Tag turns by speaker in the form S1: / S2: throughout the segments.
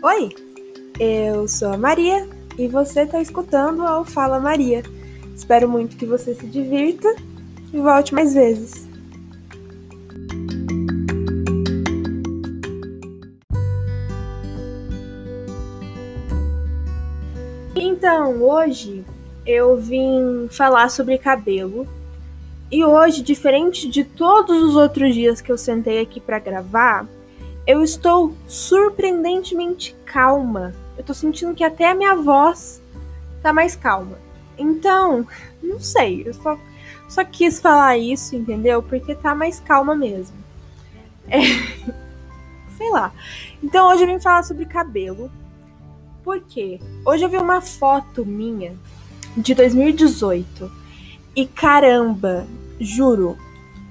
S1: Oi, eu sou a Maria e você está escutando ao Fala Maria. Espero muito que você se divirta e volte mais vezes. Então, hoje eu vim falar sobre cabelo. E hoje, diferente de todos os outros dias que eu sentei aqui para gravar, eu estou surpreendentemente calma. Eu tô sentindo que até a minha voz tá mais calma. Então, não sei, eu só, só quis falar isso, entendeu? Porque tá mais calma mesmo. É, sei lá. Então hoje eu vim falar sobre cabelo. Por quê? Hoje eu vi uma foto minha de 2018. E caramba, juro,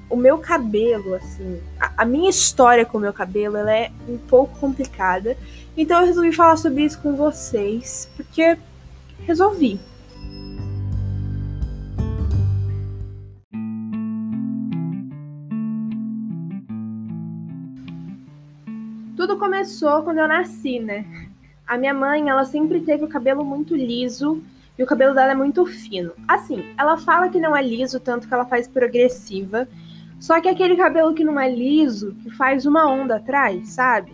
S1: o meu cabelo, assim, a, minha história com o meu cabelo, ela é um pouco complicada. Então eu resolvi falar sobre isso com vocês, porque resolvi. Tudo começou quando eu nasci, né? A minha mãe, ela sempre teve o cabelo muito liso e o cabelo dela é muito fino. Assim, ela fala que não é liso, tanto que ela faz progressiva. Só que aquele cabelo que não é liso, que faz uma onda atrás, sabe?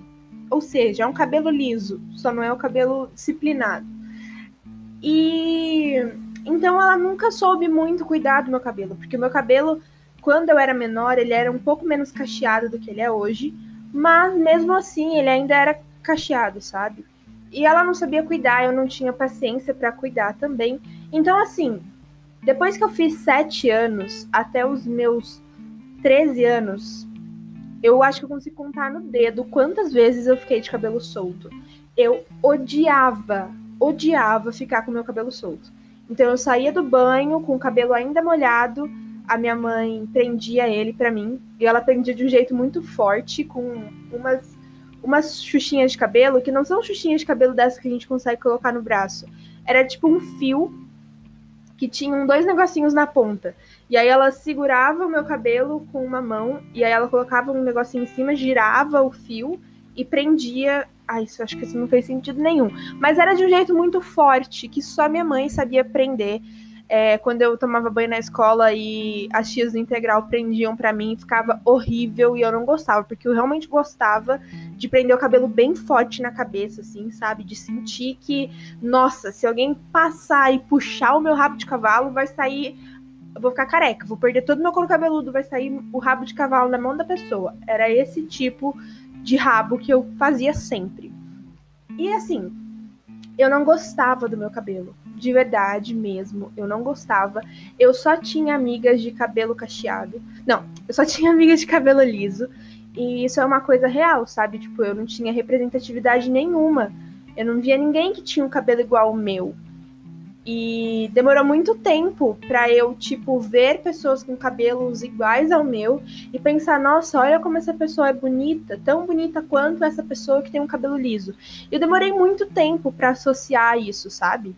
S1: Ou seja, é um cabelo liso, só não é o cabelo disciplinado. E então ela nunca soube muito cuidar do meu cabelo, porque o meu cabelo, quando eu era menor, ele era um pouco menos cacheado do que ele é hoje, mas mesmo assim ele ainda era cacheado, sabe? E ela não sabia cuidar, eu não tinha paciência para cuidar também. Então, assim, depois que eu fiz sete anos, até os meus 13 anos, eu acho que eu consigo contar no dedo quantas vezes eu fiquei de cabelo solto. Eu odiava, odiava ficar com meu cabelo solto. Então eu saía do banho com o cabelo ainda molhado, a minha mãe prendia ele para mim, e ela prendia de um jeito muito forte, com umas, umas xuxinhas de cabelo, que não são xuxinhas de cabelo dessas que a gente consegue colocar no braço. Era tipo um fio que tinham dois negocinhos na ponta. E aí ela segurava o meu cabelo com uma mão, e aí ela colocava um negocinho em cima, girava o fio e prendia. Ah, isso acho que isso não fez sentido nenhum. Mas era de um jeito muito forte, que só minha mãe sabia prender é, quando eu tomava banho na escola e as tias do integral prendiam para mim, ficava horrível e eu não gostava, porque eu realmente gostava de prender o cabelo bem forte na cabeça, assim, sabe? De sentir que, nossa, se alguém passar e puxar o meu rabo de cavalo, vai sair. Eu vou ficar careca, vou perder todo o meu couro cabeludo, vai sair o rabo de cavalo na mão da pessoa. Era esse tipo de rabo que eu fazia sempre. E assim, eu não gostava do meu cabelo de verdade mesmo, eu não gostava. Eu só tinha amigas de cabelo cacheado. Não, eu só tinha amigas de cabelo liso. E isso é uma coisa real, sabe? Tipo, eu não tinha representatividade nenhuma. Eu não via ninguém que tinha um cabelo igual ao meu. E demorou muito tempo para eu, tipo, ver pessoas com cabelos iguais ao meu e pensar, nossa, olha como essa pessoa é bonita, tão bonita quanto essa pessoa que tem um cabelo liso. Eu demorei muito tempo para associar isso, sabe?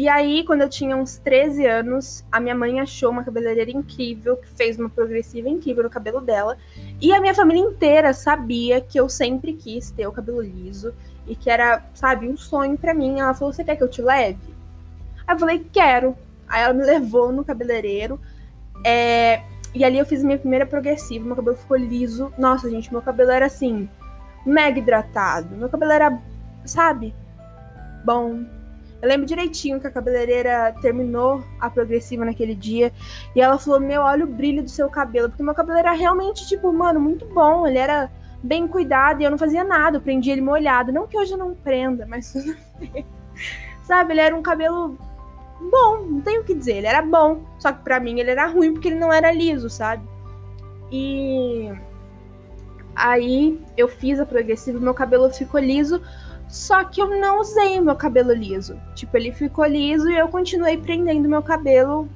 S1: E aí, quando eu tinha uns 13 anos, a minha mãe achou uma cabeleireira incrível, que fez uma progressiva incrível no cabelo dela. E a minha família inteira sabia que eu sempre quis ter o cabelo liso e que era, sabe, um sonho para mim. Ela falou: Você quer que eu te leve? Aí eu falei: Quero. Aí ela me levou no cabeleireiro. É... E ali eu fiz minha primeira progressiva, meu cabelo ficou liso. Nossa, gente, meu cabelo era assim, mega hidratado. Meu cabelo era, sabe, bom, eu lembro direitinho que a cabeleireira terminou a progressiva naquele dia e ela falou: Meu, olha o brilho do seu cabelo. Porque meu cabelo era realmente, tipo, mano, muito bom. Ele era bem cuidado e eu não fazia nada. Eu prendia ele molhado. Não que hoje eu não prenda, mas. Sabe, ele era um cabelo bom, não tenho o que dizer. Ele era bom. Só que pra mim ele era ruim porque ele não era liso, sabe? E. Aí eu fiz a progressiva, meu cabelo ficou liso. Só que eu não usei o meu cabelo liso. Tipo, ele ficou liso e eu continuei prendendo meu cabelo.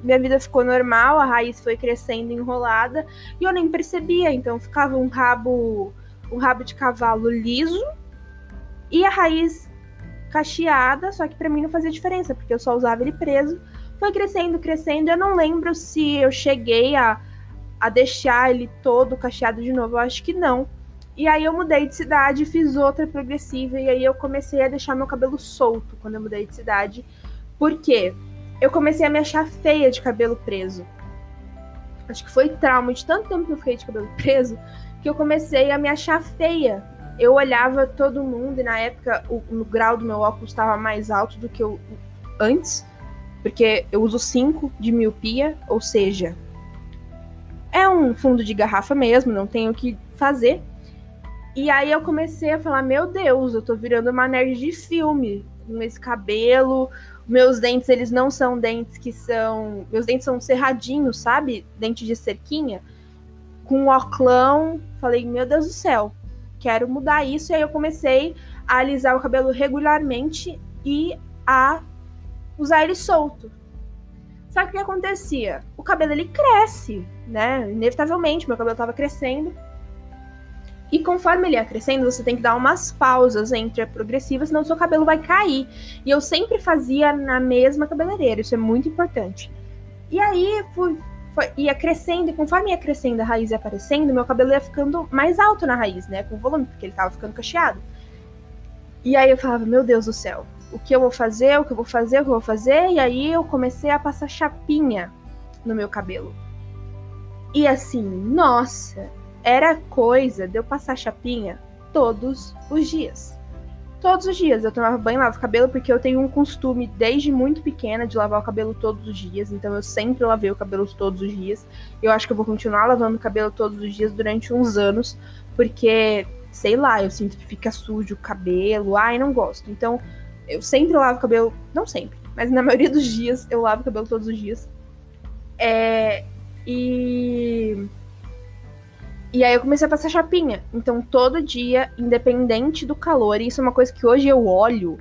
S1: Minha vida ficou normal, a raiz foi crescendo enrolada e eu nem percebia. Então ficava um rabo, um rabo de cavalo liso e a raiz cacheada, só que para mim não fazia diferença, porque eu só usava ele preso, Foi crescendo, crescendo. Eu não lembro se eu cheguei a, a deixar ele todo cacheado de novo. Eu acho que não. E aí eu mudei de cidade, fiz outra progressiva. E aí eu comecei a deixar meu cabelo solto quando eu mudei de cidade. Por quê? Eu comecei a me achar feia de cabelo preso. Acho que foi trauma de tanto tempo que eu fiquei de cabelo preso que eu comecei a me achar feia. Eu olhava todo mundo e na época o, o grau do meu óculos estava mais alto do que eu antes, porque eu uso 5 de miopia, ou seja, é um fundo de garrafa mesmo, não tenho o que fazer. E aí eu comecei a falar, meu Deus, eu tô virando uma nerd de filme, com esse cabelo, meus dentes, eles não são dentes que são. Meus dentes são cerradinhos, sabe? Dente de cerquinha. Com um oclão. Falei, meu Deus do céu, quero mudar isso. E aí eu comecei a alisar o cabelo regularmente e a usar ele solto. Só que o que acontecia? O cabelo ele cresce, né? Inevitavelmente, meu cabelo tava crescendo. E conforme ele ia crescendo, você tem que dar umas pausas entre a progressiva, senão o seu cabelo vai cair. E eu sempre fazia na mesma cabeleireira, isso é muito importante. E aí fui, foi, ia crescendo, e conforme ia crescendo, a raiz ia aparecendo, meu cabelo ia ficando mais alto na raiz, né? Com volume, porque ele tava ficando cacheado. E aí eu falava, meu Deus do céu, o que eu vou fazer, o que eu vou fazer, o que eu vou fazer? E aí eu comecei a passar chapinha no meu cabelo. E assim, nossa, era coisa de eu passar chapinha todos os dias. Todos os dias eu tomava banho e lavava o cabelo porque eu tenho um costume desde muito pequena de lavar o cabelo todos os dias, então eu sempre lavei o cabelo todos os dias. Eu acho que eu vou continuar lavando o cabelo todos os dias durante uns anos, porque sei lá, eu sinto que fica sujo o cabelo, ai, não gosto. Então, eu sempre lavo o cabelo, não sempre, mas na maioria dos dias eu lavo o cabelo todos os dias. É, e e aí eu comecei a passar chapinha. Então todo dia, independente do calor, e isso é uma coisa que hoje eu olho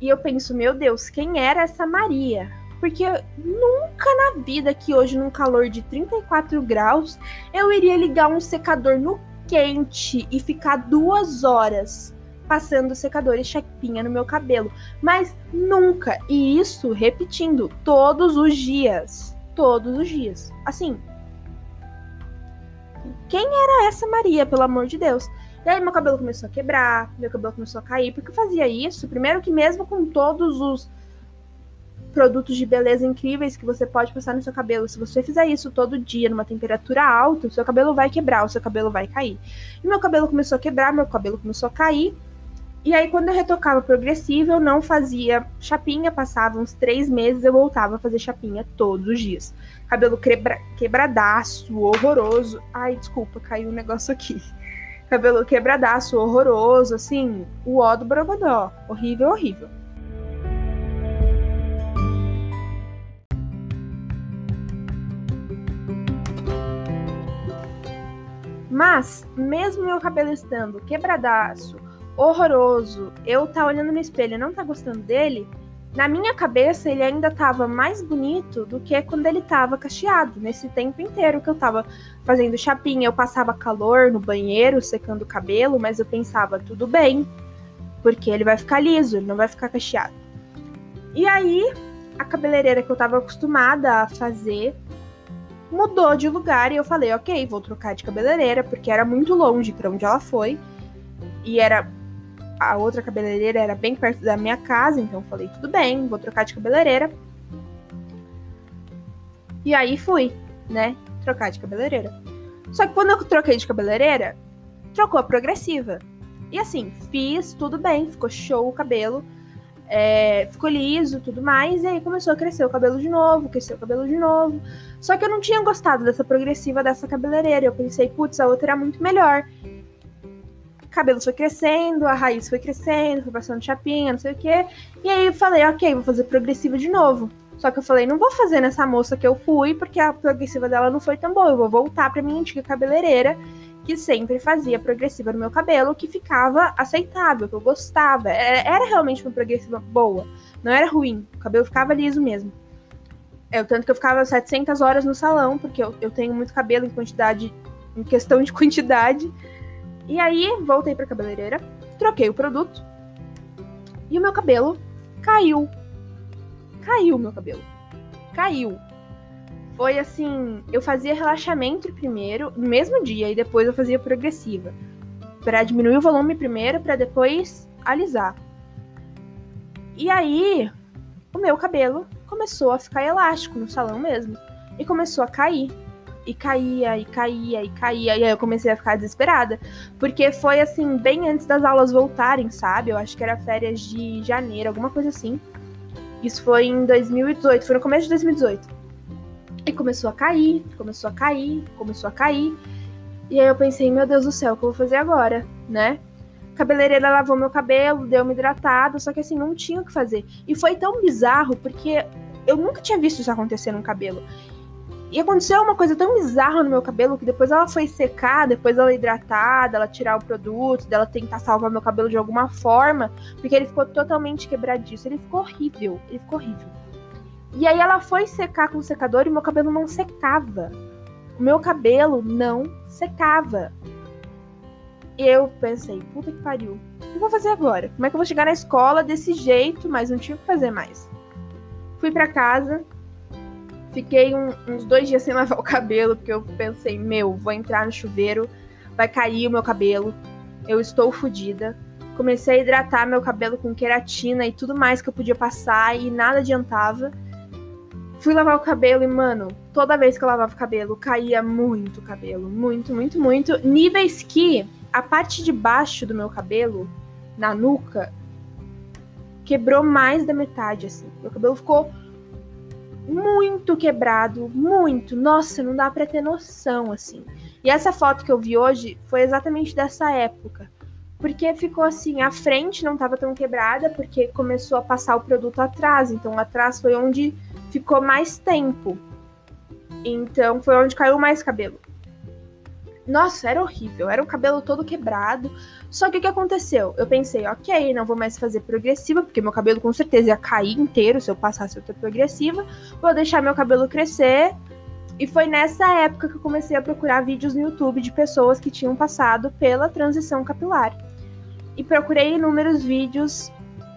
S1: e eu penso, meu Deus, quem era essa Maria? Porque nunca na vida que hoje, num calor de 34 graus, eu iria ligar um secador no quente e ficar duas horas passando secador e chapinha no meu cabelo. Mas nunca. E isso repetindo todos os dias. Todos os dias. Assim, quem era essa Maria, pelo amor de Deus? E aí meu cabelo começou a quebrar, meu cabelo começou a cair, porque eu fazia isso, primeiro que mesmo com todos os produtos de beleza incríveis que você pode passar no seu cabelo, se você fizer isso todo dia numa temperatura alta, o seu cabelo vai quebrar, o seu cabelo vai cair. E meu cabelo começou a quebrar, meu cabelo começou a cair, e aí, quando eu retocava progressiva, eu não fazia chapinha, passava uns três meses, eu voltava a fazer chapinha todos os dias. Cabelo quebra quebradaço, horroroso. Ai, desculpa, caiu um negócio aqui. Cabelo quebradaço, horroroso, assim, o ó do Borogodó. Horrível, horrível. Mas, mesmo meu cabelo estando quebradaço, horroroso, eu tá olhando no espelho e não tá gostando dele, na minha cabeça ele ainda tava mais bonito do que quando ele tava cacheado, nesse tempo inteiro que eu tava fazendo chapinha, eu passava calor no banheiro, secando o cabelo, mas eu pensava, tudo bem, porque ele vai ficar liso, ele não vai ficar cacheado. E aí, a cabeleireira que eu tava acostumada a fazer mudou de lugar e eu falei, ok, vou trocar de cabeleireira, porque era muito longe para onde ela foi. E era a outra cabeleireira era bem perto da minha casa, então falei, tudo bem, vou trocar de cabeleireira. E aí fui, né, trocar de cabeleireira. Só que quando eu troquei de cabeleireira, trocou a progressiva. E assim, fiz tudo bem, ficou show o cabelo, é, ficou liso tudo mais, e aí começou a crescer o cabelo de novo, cresceu o cabelo de novo. Só que eu não tinha gostado dessa progressiva dessa cabeleireira. Eu pensei, putz, a outra era muito melhor cabelo foi crescendo, a raiz foi crescendo, foi passando chapinha, não sei o quê. E aí eu falei, ok, vou fazer progressiva de novo. Só que eu falei, não vou fazer nessa moça que eu fui, porque a progressiva dela não foi tão boa. Eu vou voltar pra minha antiga cabeleireira, que sempre fazia progressiva no meu cabelo, que ficava aceitável, que eu gostava. Era, é, era realmente uma progressiva boa, não era ruim. O cabelo ficava liso mesmo. É, tanto que eu ficava 700 horas no salão, porque eu, eu tenho muito cabelo em quantidade, em questão de quantidade. E aí, voltei pra cabeleireira, troquei o produto e o meu cabelo caiu. Caiu o meu cabelo. caiu. Foi assim, eu fazia relaxamento primeiro, no mesmo dia, e depois eu fazia progressiva. Para diminuir o volume primeiro, para depois alisar. E aí, o meu cabelo começou a ficar elástico no salão mesmo. E começou a cair. E caía, e caía, e caía. E aí eu comecei a ficar desesperada. Porque foi assim, bem antes das aulas voltarem, sabe? Eu acho que era férias de janeiro, alguma coisa assim. Isso foi em 2018, foi no começo de 2018. E começou a cair, começou a cair, começou a cair. E aí eu pensei, meu Deus do céu, o que eu vou fazer agora, né? Cabeleireira lavou meu cabelo, deu uma hidratada, só que assim, não tinha o que fazer. E foi tão bizarro, porque eu nunca tinha visto isso acontecer no cabelo. E aconteceu uma coisa tão bizarra no meu cabelo que depois ela foi secar, depois ela hidratada, ela tirar o produto, dela tentar salvar meu cabelo de alguma forma, porque ele ficou totalmente quebradiço. Ele ficou horrível, ele ficou horrível. E aí ela foi secar com o secador e meu cabelo não secava. O meu cabelo não secava. E eu pensei, puta que pariu. O que eu vou fazer agora? Como é que eu vou chegar na escola desse jeito, mas não tinha o que fazer mais? Fui para casa, Fiquei um, uns dois dias sem lavar o cabelo, porque eu pensei, meu, vou entrar no chuveiro, vai cair o meu cabelo, eu estou fodida. Comecei a hidratar meu cabelo com queratina e tudo mais que eu podia passar e nada adiantava. Fui lavar o cabelo e, mano, toda vez que eu lavava o cabelo, caía muito cabelo. Muito, muito, muito. Níveis que a parte de baixo do meu cabelo, na nuca, quebrou mais da metade, assim. Meu cabelo ficou muito quebrado, muito. Nossa, não dá para ter noção assim. E essa foto que eu vi hoje foi exatamente dessa época. Porque ficou assim, a frente não estava tão quebrada, porque começou a passar o produto atrás. Então, atrás foi onde ficou mais tempo. Então, foi onde caiu mais cabelo. Nossa, era horrível. Era o cabelo todo quebrado. Só que o que aconteceu? Eu pensei, ok, não vou mais fazer progressiva, porque meu cabelo com certeza ia cair inteiro se eu passasse outra progressiva. Vou deixar meu cabelo crescer. E foi nessa época que eu comecei a procurar vídeos no YouTube de pessoas que tinham passado pela transição capilar. E procurei inúmeros vídeos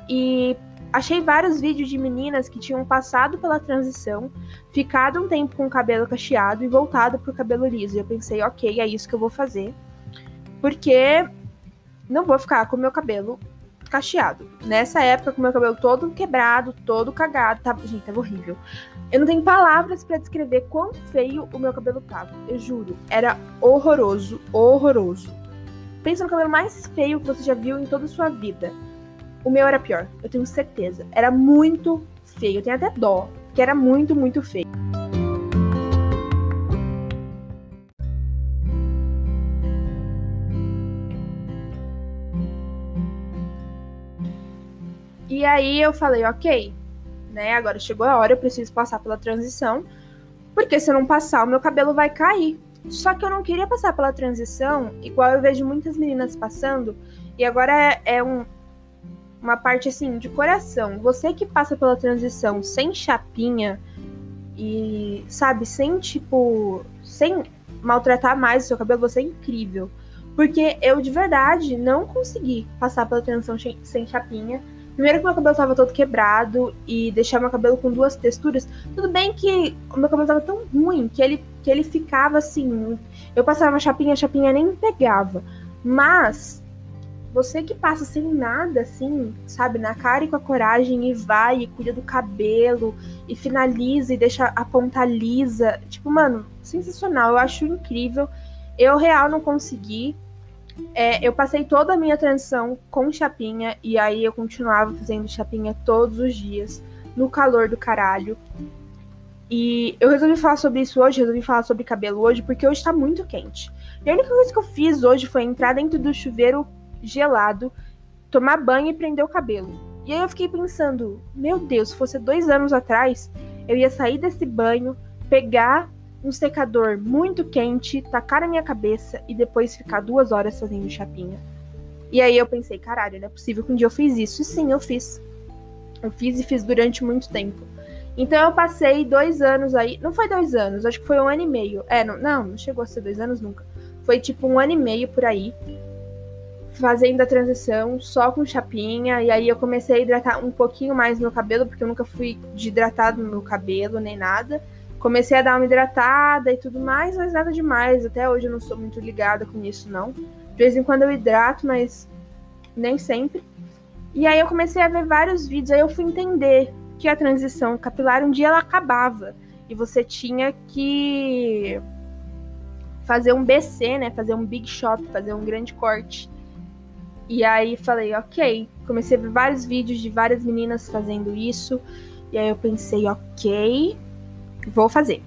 S1: e achei vários vídeos de meninas que tinham passado pela transição, ficado um tempo com o cabelo cacheado e voltado pro cabelo liso. E eu pensei, ok, é isso que eu vou fazer. Porque não vou ficar com o meu cabelo cacheado. Nessa época, com o meu cabelo todo quebrado, todo cagado, tava, gente, tava horrível. Eu não tenho palavras para descrever quão feio o meu cabelo tava. Eu juro, era horroroso, horroroso. Pensa no cabelo mais feio que você já viu em toda a sua vida. O meu era pior, eu tenho certeza. Era muito feio, eu tenho até dó, que era muito, muito feio. E aí eu falei, ok, né? Agora chegou a hora, eu preciso passar pela transição, porque se eu não passar, o meu cabelo vai cair. Só que eu não queria passar pela transição, igual eu vejo muitas meninas passando, e agora é, é um, uma parte assim de coração. Você que passa pela transição sem chapinha e, sabe, sem tipo, sem maltratar mais o seu cabelo, você é incrível. Porque eu de verdade não consegui passar pela transição sem chapinha. Primeiro que meu cabelo tava todo quebrado e deixar meu cabelo com duas texturas. Tudo bem que o meu cabelo tava tão ruim que ele, que ele ficava assim. Eu passava chapinha, a chapinha nem pegava. Mas você que passa sem nada, assim, sabe, na cara e com a coragem e vai e cuida do cabelo e finaliza e deixa a ponta lisa. Tipo, mano, sensacional. Eu acho incrível. Eu, real, não consegui. É, eu passei toda a minha transição com chapinha e aí eu continuava fazendo chapinha todos os dias, no calor do caralho. E eu resolvi falar sobre isso hoje, resolvi falar sobre cabelo hoje, porque hoje tá muito quente. E a única coisa que eu fiz hoje foi entrar dentro do chuveiro gelado, tomar banho e prender o cabelo. E aí eu fiquei pensando, meu Deus, se fosse dois anos atrás, eu ia sair desse banho, pegar um secador muito quente, tacar na minha cabeça e depois ficar duas horas fazendo chapinha. E aí eu pensei, caralho, não é possível que um dia eu fiz isso. E sim, eu fiz. Eu fiz e fiz durante muito tempo. Então eu passei dois anos aí. Não foi dois anos, acho que foi um ano e meio. É, não, não, não chegou a ser dois anos nunca. Foi tipo um ano e meio por aí fazendo a transição só com chapinha, e aí eu comecei a hidratar um pouquinho mais meu cabelo, porque eu nunca fui de hidratado no meu cabelo, nem nada. Comecei a dar uma hidratada e tudo mais, mas nada demais. Até hoje eu não sou muito ligada com isso, não. De vez em quando eu hidrato, mas nem sempre. E aí eu comecei a ver vários vídeos, aí eu fui entender que a transição capilar um dia ela acabava e você tinha que fazer um BC, né, fazer um big shop, fazer um grande corte. E aí falei, ok. Comecei a ver vários vídeos de várias meninas fazendo isso. E aí eu pensei, ok, vou fazer.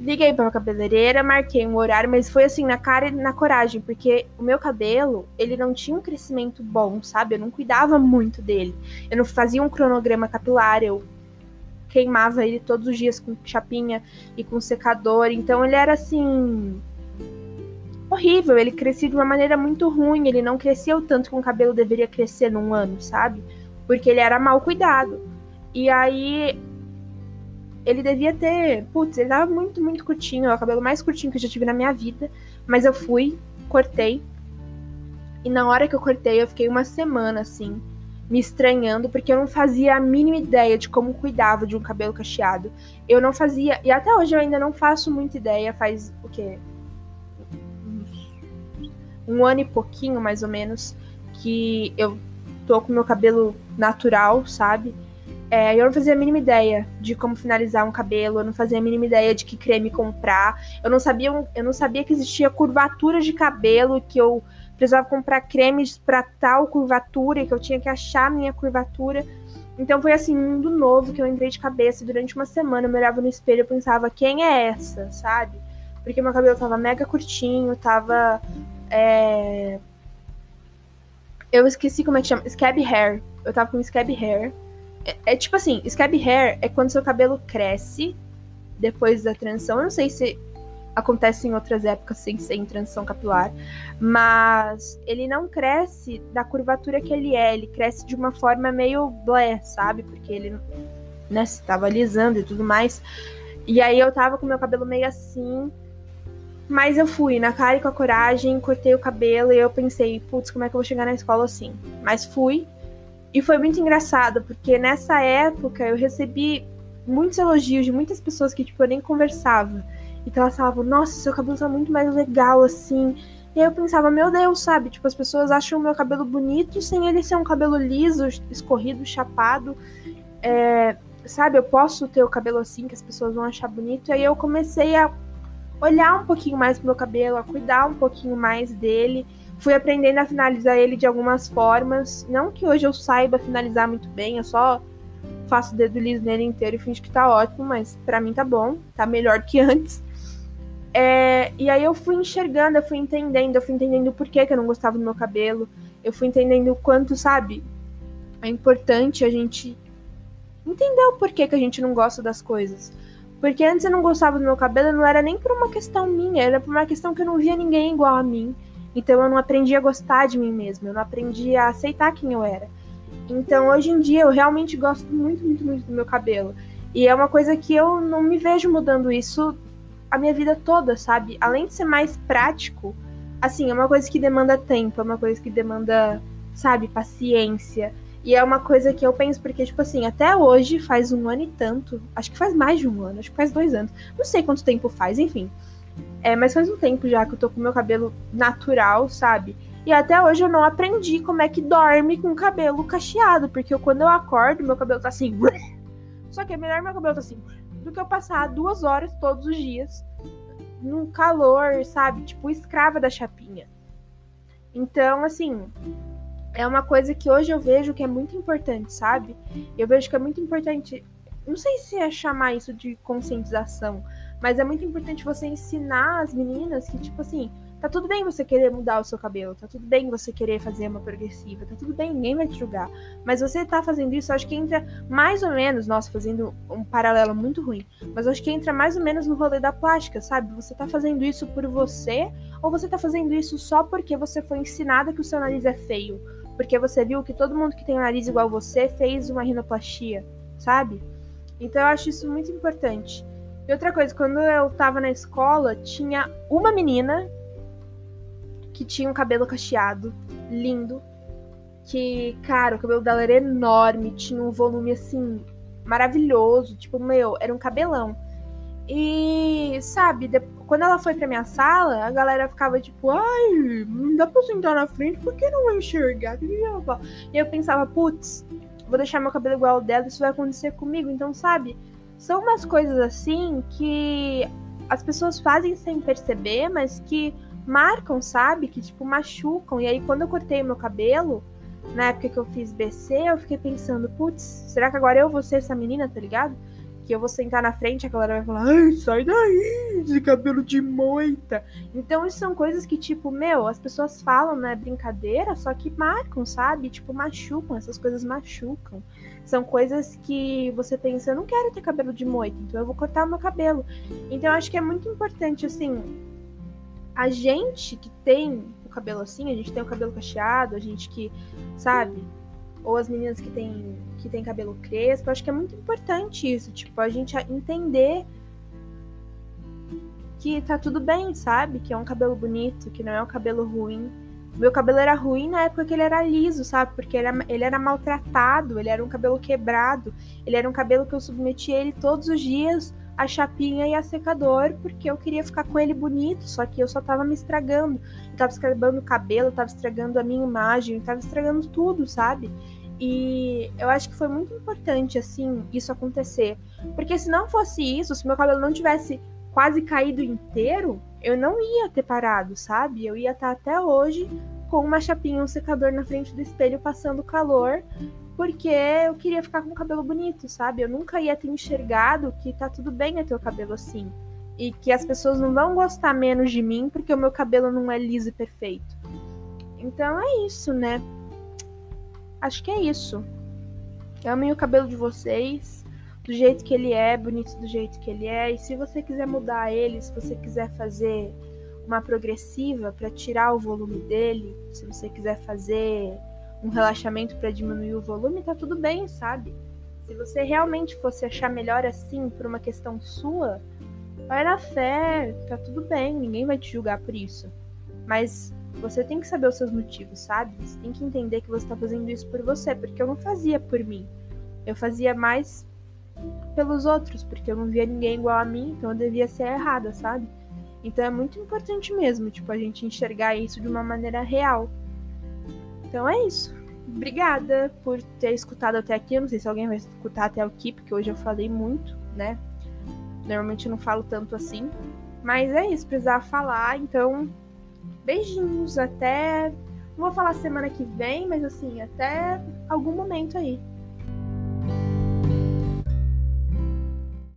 S1: Liguei pra cabeleireira, marquei um horário, mas foi assim, na cara e na coragem, porque o meu cabelo, ele não tinha um crescimento bom, sabe? Eu não cuidava muito dele. Eu não fazia um cronograma capilar, eu queimava ele todos os dias com chapinha e com secador. Então ele era assim horrível, ele crescia de uma maneira muito ruim, ele não crescia o tanto que um cabelo deveria crescer num ano, sabe? Porque ele era mal cuidado. E aí ele devia ter, putz, ele tava muito, muito curtinho, é o cabelo mais curtinho que eu já tive na minha vida, mas eu fui, cortei. E na hora que eu cortei, eu fiquei uma semana assim, me estranhando, porque eu não fazia a mínima ideia de como cuidava de um cabelo cacheado. Eu não fazia, e até hoje eu ainda não faço muita ideia, faz o quê? Um ano e pouquinho, mais ou menos, que eu tô com meu cabelo natural, sabe? É, eu não fazia a mínima ideia de como finalizar um cabelo, eu não fazia a mínima ideia de que creme comprar, eu não sabia, eu não sabia que existia curvatura de cabelo, que eu precisava comprar cremes para tal curvatura, que eu tinha que achar a minha curvatura. Então foi assim, um mundo novo que eu entrei de cabeça. Durante uma semana eu me olhava no espelho e pensava, quem é essa, sabe? Porque meu cabelo tava mega curtinho, tava é... Eu esqueci como é que chama. Scab hair. Eu tava com scab hair. É, é, tipo assim, scab hair é quando seu cabelo cresce depois da transição. Eu não sei se acontece em outras épocas sem ser em transição capilar, mas ele não cresce da curvatura que ele é, ele cresce de uma forma meio blé, sabe? Porque ele, né, estava alisando e tudo mais. E aí eu tava com meu cabelo meio assim, mas eu fui na cara e com a coragem, cortei o cabelo e eu pensei, putz, como é que eu vou chegar na escola assim? Mas fui. E foi muito engraçado, porque nessa época eu recebi muitos elogios de muitas pessoas que, tipo, eu nem conversava. Então elas falavam, nossa, seu cabelo tá muito mais legal assim. E aí eu pensava, meu Deus, sabe? Tipo, as pessoas acham o meu cabelo bonito sem ele ser um cabelo liso, escorrido, chapado. É, sabe, eu posso ter o cabelo assim que as pessoas vão achar bonito. E aí eu comecei a olhar um pouquinho mais pro meu cabelo, a cuidar um pouquinho mais dele. Fui aprendendo a finalizar ele de algumas formas. Não que hoje eu saiba finalizar muito bem, eu só faço o dedo liso nele inteiro e finge que tá ótimo, mas para mim tá bom, tá melhor que antes. É, e aí eu fui enxergando, eu fui entendendo, eu fui entendendo o porquê que eu não gostava do meu cabelo. Eu fui entendendo o quanto, sabe, é importante a gente entender o porquê que a gente não gosta das coisas. Porque antes eu não gostava do meu cabelo, não era nem por uma questão minha, era por uma questão que eu não via ninguém igual a mim. Então eu não aprendi a gostar de mim mesma, eu não aprendi a aceitar quem eu era. Então hoje em dia eu realmente gosto muito, muito, muito do meu cabelo. E é uma coisa que eu não me vejo mudando isso a minha vida toda, sabe? Além de ser mais prático, assim, é uma coisa que demanda tempo, é uma coisa que demanda, sabe, paciência. E é uma coisa que eu penso, porque, tipo assim, até hoje faz um ano e tanto. Acho que faz mais de um ano, acho que faz dois anos. Não sei quanto tempo faz, enfim. É, mas faz um tempo já que eu tô com meu cabelo natural, sabe? E até hoje eu não aprendi como é que dorme com o cabelo cacheado. Porque eu, quando eu acordo, meu cabelo tá assim. Só que é melhor meu cabelo tá assim. Do que eu passar duas horas todos os dias no calor, sabe? Tipo, escrava da chapinha. Então, assim, é uma coisa que hoje eu vejo que é muito importante, sabe? Eu vejo que é muito importante. Não sei se é chamar isso de conscientização, mas é muito importante você ensinar as meninas que, tipo assim, tá tudo bem você querer mudar o seu cabelo, tá tudo bem você querer fazer uma progressiva, tá tudo bem, ninguém vai te julgar. Mas você tá fazendo isso, acho que entra mais ou menos, nossa, fazendo um paralelo muito ruim, mas acho que entra mais ou menos no rolê da plástica, sabe? Você tá fazendo isso por você ou você tá fazendo isso só porque você foi ensinada que o seu nariz é feio? Porque você viu que todo mundo que tem nariz igual você fez uma rinoplastia, sabe? Então eu acho isso muito importante. E outra coisa, quando eu tava na escola, tinha uma menina que tinha um cabelo cacheado. lindo. Que, cara, o cabelo dela era enorme, tinha um volume assim maravilhoso, tipo, meu, era um cabelão. E, sabe, quando ela foi pra minha sala, a galera ficava tipo, ai, não dá pra sentar na frente porque não vai enxergar. E eu pensava, putz, vou deixar meu cabelo igual ao dela, isso vai acontecer comigo. Então, sabe, são umas coisas assim que as pessoas fazem sem perceber, mas que marcam, sabe? Que, tipo, machucam. E aí, quando eu cortei meu cabelo, na época que eu fiz BC, eu fiquei pensando, putz, será que agora eu vou ser essa menina, tá ligado? Que eu vou sentar na frente, a galera vai falar, ai, sai daí, esse cabelo de moita. Então, isso são coisas que, tipo, meu, as pessoas falam, né, brincadeira, só que marcam, sabe? Tipo, machucam, essas coisas machucam. São coisas que você pensa, eu não quero ter cabelo de moita, então eu vou cortar o meu cabelo. Então, eu acho que é muito importante, assim, a gente que tem o cabelo assim, a gente tem o cabelo cacheado, a gente que, sabe, ou as meninas que têm que tem cabelo crespo, acho que é muito importante isso, tipo, a gente entender que tá tudo bem, sabe? Que é um cabelo bonito, que não é um cabelo ruim. Meu cabelo era ruim na época que ele era liso, sabe? Porque ele era, ele era maltratado, ele era um cabelo quebrado, ele era um cabelo que eu submetia ele todos os dias a chapinha e a secador, porque eu queria ficar com ele bonito, só que eu só tava me estragando. Eu tava estragando o cabelo, tava estragando a minha imagem, tava estragando tudo, sabe? E eu acho que foi muito importante, assim, isso acontecer. Porque se não fosse isso, se meu cabelo não tivesse quase caído inteiro, eu não ia ter parado, sabe? Eu ia estar até hoje com uma chapinha, um secador na frente do espelho passando calor, porque eu queria ficar com o cabelo bonito, sabe? Eu nunca ia ter enxergado que tá tudo bem ter o cabelo assim. E que as pessoas não vão gostar menos de mim porque o meu cabelo não é liso e perfeito. Então é isso, né? acho que é isso. Amem o cabelo de vocês, do jeito que ele é, bonito do jeito que ele é. E se você quiser mudar ele, se você quiser fazer uma progressiva para tirar o volume dele, se você quiser fazer um relaxamento para diminuir o volume, tá tudo bem, sabe? Se você realmente fosse achar melhor assim por uma questão sua, vai na fé, tá tudo bem, ninguém vai te julgar por isso. Mas você tem que saber os seus motivos, sabe? Você tem que entender que você tá fazendo isso por você, porque eu não fazia por mim. Eu fazia mais pelos outros, porque eu não via ninguém igual a mim, então eu devia ser errada, sabe? Então é muito importante mesmo, tipo, a gente enxergar isso de uma maneira real. Então é isso. Obrigada por ter escutado até aqui. Eu não sei se alguém vai escutar até aqui, porque hoje eu falei muito, né? Normalmente eu não falo tanto assim. Mas é isso, precisava falar, então Beijinhos, até. Não vou falar semana que vem, mas assim, até algum momento aí.